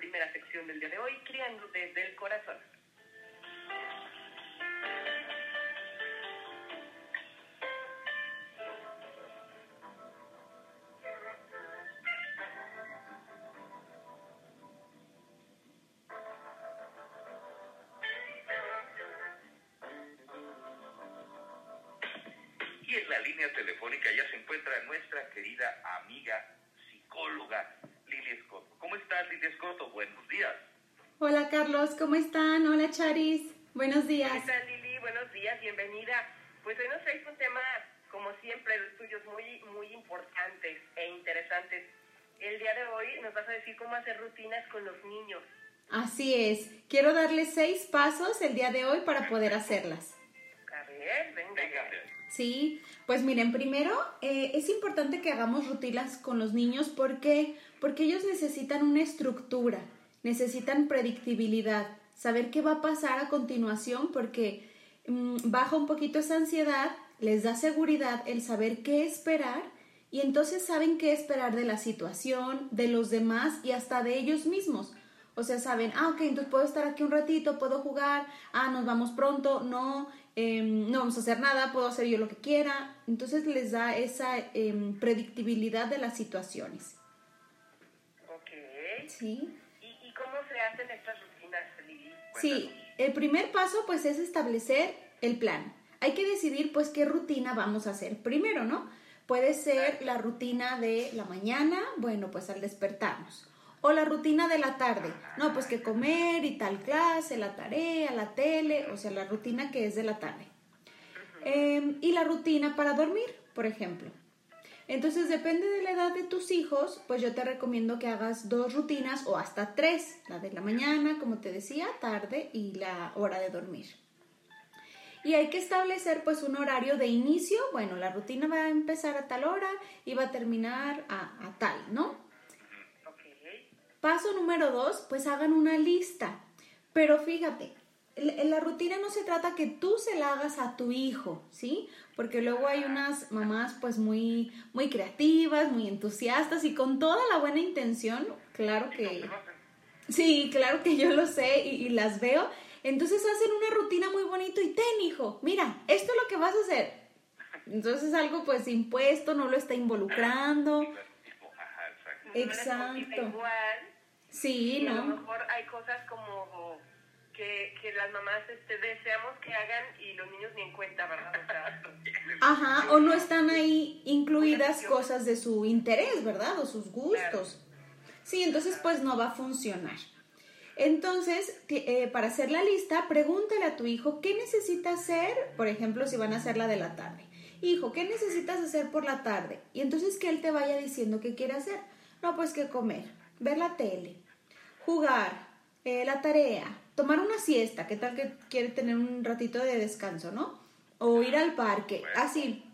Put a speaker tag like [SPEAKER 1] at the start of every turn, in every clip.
[SPEAKER 1] primera sección del día de hoy, Criando desde el Corazón.
[SPEAKER 2] Y en la línea telefónica ya se encuentra nuestra querida amiga psicóloga. ¿Cómo estás, Lili Escoto? Buenos días.
[SPEAKER 3] Hola Carlos, ¿cómo están? Hola Charis, buenos días.
[SPEAKER 1] ¿Qué tal, Lili? Buenos días, bienvenida. Pues hoy nos traes un tema, como siempre, los tuyos muy, muy importantes e interesantes. El día de hoy nos vas a decir cómo hacer rutinas con los niños.
[SPEAKER 3] Así es, quiero darles seis pasos el día de hoy para poder hacerlas.
[SPEAKER 1] A ver, venga.
[SPEAKER 2] Venga,
[SPEAKER 3] Sí, pues miren, primero eh, es importante que hagamos rutinas con los niños porque porque ellos necesitan una estructura, necesitan predictibilidad, saber qué va a pasar a continuación porque mm, baja un poquito esa ansiedad, les da seguridad el saber qué esperar y entonces saben qué esperar de la situación, de los demás y hasta de ellos mismos. O sea, saben, ah, ok, entonces puedo estar aquí un ratito, puedo jugar, ah, nos vamos pronto, no, em, no vamos a hacer nada, puedo hacer yo lo que quiera. Entonces les da esa em, predictibilidad de las situaciones.
[SPEAKER 1] Ok.
[SPEAKER 3] Sí.
[SPEAKER 1] ¿Y, y cómo se hacen estas rutinas, Lili?
[SPEAKER 3] Sí, el primer paso pues es establecer el plan. Hay que decidir pues qué rutina vamos a hacer primero, ¿no? Puede ser la rutina de la mañana, bueno, pues al despertarnos. O la rutina de la tarde, no, pues que comer y tal clase, la tarea, la tele, o sea, la rutina que es de la tarde. Em, y la rutina para dormir, por ejemplo. Entonces, depende de la edad de tus hijos, pues yo te recomiendo que hagas dos rutinas o hasta tres, la de la mañana, como te decía, tarde y la hora de dormir. Y hay que establecer pues un horario de inicio, bueno, la rutina va a empezar a tal hora y va a terminar a, a tal, ¿no? Paso número dos, pues hagan una lista. Pero fíjate, en la rutina no se trata que tú se la hagas a tu hijo, ¿sí? Porque luego hay unas mamás pues muy, muy creativas, muy entusiastas y con toda la buena intención, claro que... Sí, claro que yo lo sé y, y las veo. Entonces hacen una rutina muy bonito y ten, hijo, mira, esto es lo que vas a hacer. Entonces es algo pues impuesto, no lo está involucrando.
[SPEAKER 2] Exacto.
[SPEAKER 3] Sí,
[SPEAKER 1] y a lo
[SPEAKER 3] ¿no?
[SPEAKER 1] mejor hay cosas como que, que las mamás este, deseamos que hagan y los niños ni en cuenta, ¿verdad? O sea,
[SPEAKER 3] Ajá, o no están ahí incluidas cosas de su interés, ¿verdad? O sus gustos. Sí, entonces pues no va a funcionar. Entonces, eh, para hacer la lista, pregúntale a tu hijo qué necesita hacer, por ejemplo, si van a hacer la de la tarde. Hijo, ¿qué necesitas hacer por la tarde? Y entonces que él te vaya diciendo qué quiere hacer. No, pues que comer, ver la tele, jugar, eh, la tarea, tomar una siesta, ¿qué tal que quiere tener un ratito de descanso, no? O ir al parque, así.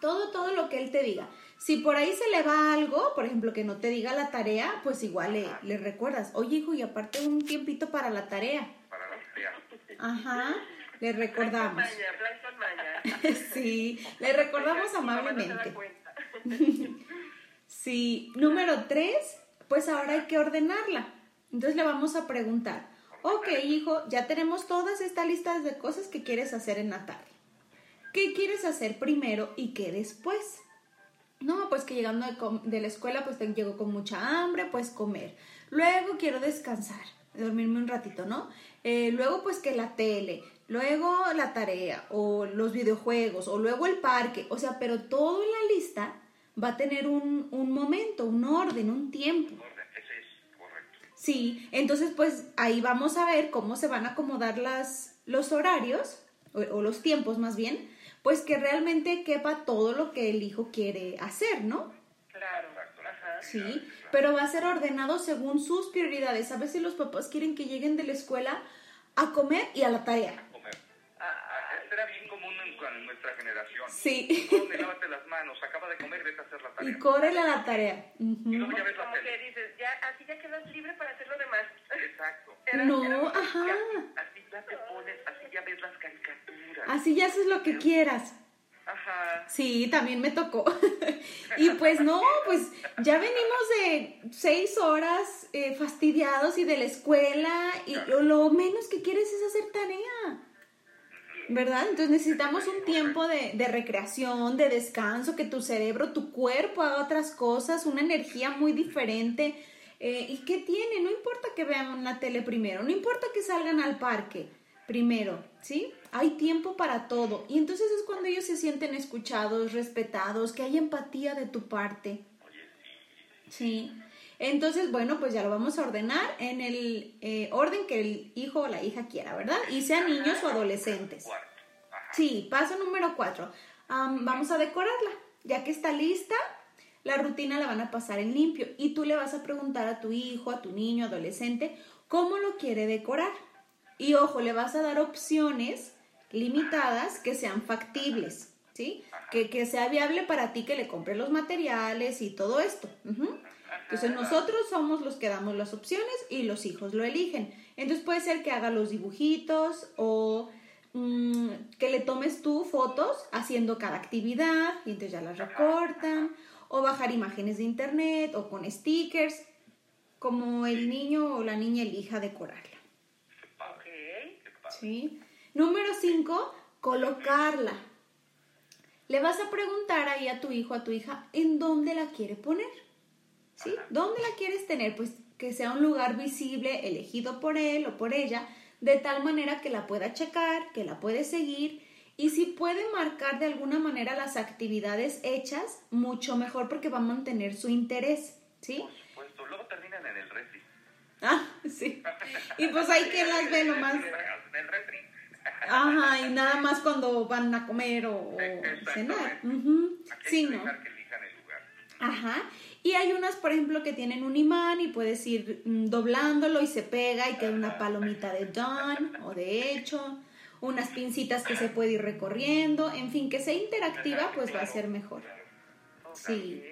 [SPEAKER 3] Todo, todo lo que él te diga. Si por ahí se le va algo, por ejemplo, que no te diga la tarea, pues igual le, le recuerdas, oye hijo, y aparte un tiempito para la tarea.
[SPEAKER 2] Para la tarea.
[SPEAKER 3] Ajá, le recordamos. Sí, le recordamos amablemente. Sí, número tres, pues ahora hay que ordenarla. Entonces le vamos a preguntar, ok hijo, ya tenemos todas estas listas de cosas que quieres hacer en la tarde. ¿Qué quieres hacer primero y qué después? No, pues que llegando de, la escuela pues te llego con mucha hambre, pues comer. Luego quiero descansar, dormirme un ratito, ¿no? Eh, luego pues que la tele, luego la tarea o los videojuegos o luego el parque. O sea, pero todo en la lista va a tener un, un momento, un orden, un tiempo.
[SPEAKER 2] Orden, ese es correcto.
[SPEAKER 3] Sí, entonces pues ahí vamos a ver cómo se van a acomodar las, los horarios, o, o los tiempos más bien, pues que realmente quepa todo lo que el hijo quiere hacer, ¿no?
[SPEAKER 1] Claro.
[SPEAKER 3] Sí, pero va a ser ordenado según sus prioridades. A veces los papás quieren que lleguen de la escuela a comer y a la tarea.
[SPEAKER 2] Nuestra generación.
[SPEAKER 3] Sí,
[SPEAKER 2] Come, lávate las manos, acaba de comer, vete a hacer la tarea.
[SPEAKER 3] y córrele a la tarea.
[SPEAKER 2] Y
[SPEAKER 3] Ujú.
[SPEAKER 2] luego ya ves la
[SPEAKER 1] como
[SPEAKER 2] tele.
[SPEAKER 1] que dices, ya, así ya quedas libre para hacer lo demás.
[SPEAKER 2] Exacto.
[SPEAKER 1] Era-
[SPEAKER 3] No,
[SPEAKER 1] era-
[SPEAKER 3] ajá.
[SPEAKER 2] Así ya te pones, así ya ves las caricaturas.
[SPEAKER 3] Así ya haces lo que quieras.
[SPEAKER 2] Ajá.
[SPEAKER 3] Sí, también me tocó. y pues no, pues ya venimos de seis horas eh, fastidiados y de la escuela y lo menos que quieres es hacer tarea. ¿Verdad? Entonces necesitamos un tiempo de, de, recreación, de descanso, que tu cerebro, tu cuerpo haga otras cosas, una energía muy diferente. Eh, ¿Y qué tiene? No importa que vean la tele primero, no importa que salgan al parque primero, ¿sí? Hay tiempo para todo. Y entonces es cuando ellos se sienten escuchados, respetados, que hay empatía de tu parte. Sí. Entonces, bueno, pues ya lo vamos a ordenar en el eh, orden que el hijo o la hija quiera, ¿verdad? Y sean niños o adolescentes. Sí, paso número cuatro. vamos a decorarla. Ya que está lista, la rutina la van a pasar en limpio y tú le vas a preguntar a tu hijo, a tu niño, adolescente, cómo lo quiere decorar. Y ojo, le vas a dar opciones limitadas que sean factibles, ¿sí? Que, que sea viable para ti que le compre los materiales y todo esto. Entonces nosotros somos los que damos las opciones y los hijos lo eligen. Entonces puede ser que haga los dibujitos o mm, que le tomes tú fotos haciendo cada actividad y entonces ya las recortan o bajar imágenes de internet o con stickers como el niño o la niña elija decorarla. ¿Sí? Número 5, colocarla. Le vas a preguntar ahí a tu hijo, a tu hija, en dónde la quiere poner. ¿Sí? ¿Dónde la quieres tener? Pues que sea un lugar visible elegido por él o por ella, de tal manera que la pueda checar, que la puede seguir y si puede marcar de alguna manera las actividades hechas, mucho mejor porque va a mantener su interés, ¿sí?
[SPEAKER 2] Por supuesto, luego terminan en el refri.
[SPEAKER 3] Ah, sí. Y pues hay que las ve nomás. En el refri. Ajá, y nada más cuando van a comer o, cenar. Sí, ¿no? Ajá. Y hay unas, por ejemplo, que tienen un imán y puedes ir mm, doblándolo y se pega y queda una palomita de done o de hecho, unas pincitas que se puede ir recorriendo, en fin, que sea interactiva, pues va a ser mejor. Sí.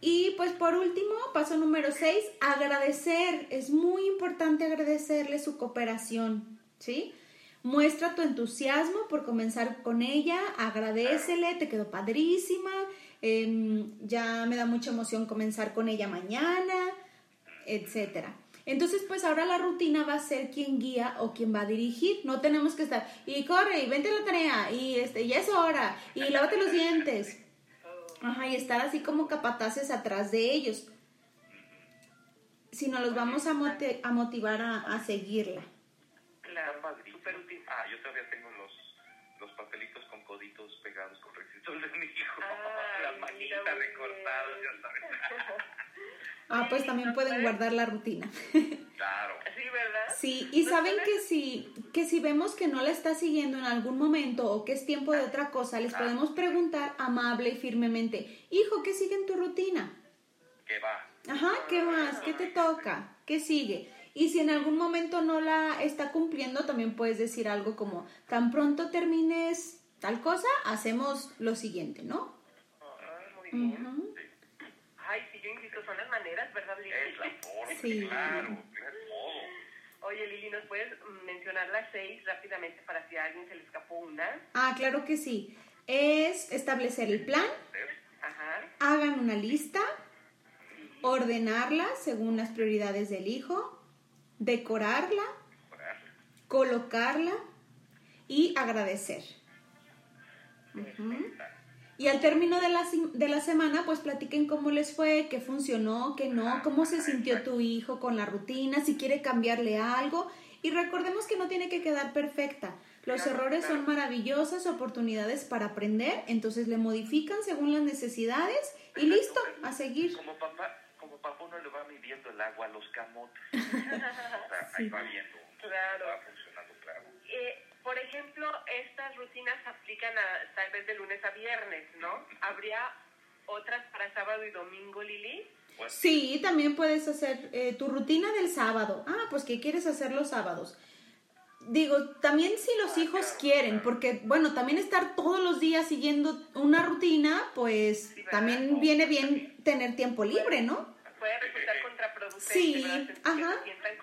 [SPEAKER 3] Y pues por último, paso número 6, agradecer. Es muy importante agradecerle su cooperación, ¿sí? Muestra tu entusiasmo por comenzar con ella, agradecele, te quedó padrísima, Em, ya me da mucha emoción comenzar con ella mañana, etcétera. Entonces, pues ahora la rutina va a ser quien guía o quien va a dirigir. No tenemos que estar, y corre, y vente la tarea, y este, ya es hora, y lávate los dientes. Ajá, y estar así como capataces atrás de ellos. Sino los vamos a, a motivar a, a seguirla.
[SPEAKER 2] Claro. Ah, yo todavía tengo los, los papelitos con coditos pegados recitos de mi hijo. Ah, Las manitas recortadas, ya sabes.
[SPEAKER 3] Ah, pues también pueden guardar la rutina.
[SPEAKER 2] Claro.
[SPEAKER 1] Sí, ¿verdad?
[SPEAKER 3] Sí, y saben que si, que si vemos que no la está siguiendo en algún momento o que es tiempo de otra cosa, les podemos preguntar amable y firmemente, hijo, ¿qué sigue en tu rutina?
[SPEAKER 2] ¿Qué va?
[SPEAKER 3] Ajá, ¿qué más? ¿Qué te toca? ¿Qué sigue? Y si en algún momento no la está cumpliendo, también puedes decir algo como, tan pronto termines tal cosa, hacemos lo siguiente, ¿no?
[SPEAKER 1] muy bien. Ay, sí, yo insisto, son las maneras, ¿verdad, Lili?
[SPEAKER 2] Es la forma, sí. claro, es
[SPEAKER 1] modo. Oye, Lili, ¿nos puedes mencionar las seis rápidamente para si a alguien se le escapó una?
[SPEAKER 3] Ah, claro que sí. Es establecer el plan, Ajá. hagan una lista, ordenarla según las prioridades del hijo, decorarla, colocarla y agradecer. Y al término de la, de la semana, pues platiquen cómo les fue, qué funcionó, qué no, cómo se sintió tu hijo con la rutina, si quiere cambiarle algo. Y recordemos que no tiene que quedar perfecta. Los errores son maravillosas oportunidades para aprender, entonces le modifican según las necesidades y listo, a seguir.
[SPEAKER 2] Como papá, papá uno le va midiendo el agua a los camotes. o sea, ahí va viendo. Claro. Va funcionando, claro.
[SPEAKER 1] Eh, por ejemplo, estas rutinas se aplican a, tal vez de lunes a viernes, ¿no? ¿Habría otras para sábado y domingo, Lili?
[SPEAKER 3] Pues sí, también puedes hacer eh, tu rutina del sábado. Ah, pues ¿qué quieres hacer los sábados? Digo, también si los ah, hijos quieren, porque bueno, también estar todos los días siguiendo una rutina, pues también viene bien tener tiempo libre, ¿no?
[SPEAKER 1] puede resultar contraproducente,
[SPEAKER 3] sí, ajá.
[SPEAKER 1] Que se sientan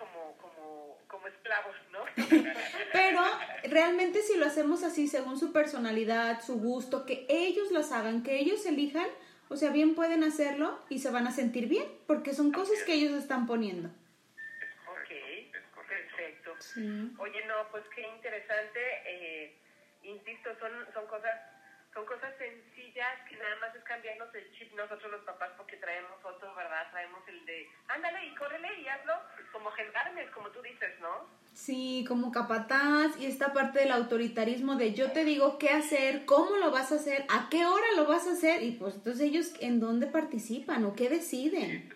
[SPEAKER 1] como, esclavos, ¿no?
[SPEAKER 3] Pero realmente si lo hacemos así, según su personalidad, su gusto, que ellos los hagan, que ellos elijan, o sea, bien pueden hacerlo y se van a sentir bien, porque son cosas que ellos están poniendo.
[SPEAKER 1] Ok, perfecto. Oye, no, pues qué interesante. Eh, insisto, son, son cosas son cosas sencillas que nada más es cambiarnos el chip nosotros los papás porque traemos otro, ¿verdad? Traemos el de, ándale y córrele y hazlo como gendarmes, como tú dices, ¿no?
[SPEAKER 3] Sí, como capataz y esta parte del autoritarismo de yo te digo qué hacer, cómo lo vas a hacer, a qué hora lo vas a hacer y pues entonces ellos en dónde participan o qué deciden.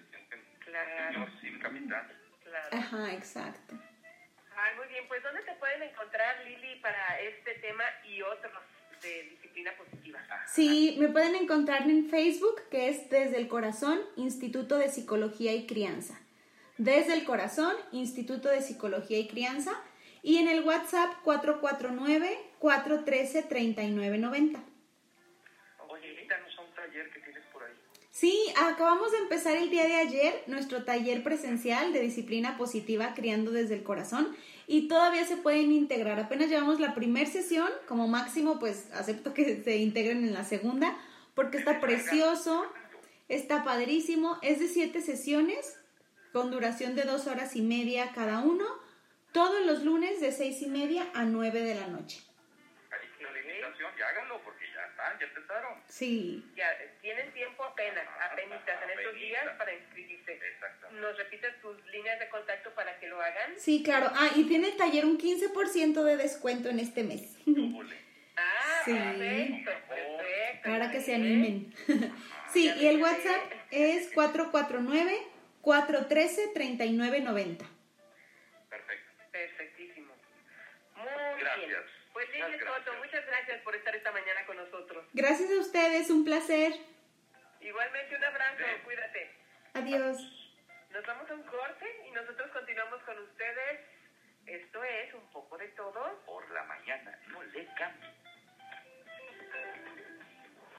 [SPEAKER 1] Claro.
[SPEAKER 2] Sin capitán.
[SPEAKER 1] Claro.
[SPEAKER 3] Ajá, exacto.
[SPEAKER 1] Ay, muy bien, pues ¿dónde te pueden encontrar, Lili, para este tema y otros? de disciplina positiva.
[SPEAKER 3] Sí, me pueden encontrar en Facebook, que es Desde el Corazón, Instituto de Psicología y Crianza. Desde el Corazón, Instituto de Psicología y Crianza. Y en el WhatsApp 449-413-3990.
[SPEAKER 2] Oye, invítanos a un taller que tienes por ahí.
[SPEAKER 3] Sí, acabamos de empezar el día de ayer nuestro taller presencial de disciplina positiva Criando desde el Corazón y todavía se pueden integrar. Apenas llevamos la primera sesión, como máximo pues acepto que se integren en la segunda porque está precioso, está padrísimo, es de siete sesiones con duración de dos horas y media cada uno, todos los lunes de seis y media a nueve de la noche.
[SPEAKER 2] Ahí está la invitación, ya háganlo porque ya están, ya empezaron.
[SPEAKER 3] Sí.
[SPEAKER 1] Ya, tienen tiempo apenas, apenas en estos días para inscribirse. ¿Nos repites tus líneas de contacto para que lo hagan?
[SPEAKER 3] Sí, claro. Ah, y tiene el taller un 15% de descuento en este mes.
[SPEAKER 1] ah, sí. perfecto, perfecto.
[SPEAKER 3] Para que se animen. sí, y el WhatsApp es 449-413-3990.
[SPEAKER 2] Perfecto.
[SPEAKER 1] Perfectísimo. Muy gracias. bien. Pues Lili Soto, muchas gracias por estar esta mañana con nosotros.
[SPEAKER 3] Gracias a ustedes, un placer.
[SPEAKER 1] Igualmente un abrazo, cuídate.
[SPEAKER 3] Adiós.
[SPEAKER 1] Nos vamos a un corte y nosotros continuamos con ustedes. Esto es un poco de todo.
[SPEAKER 2] Por la mañana, no le cambie.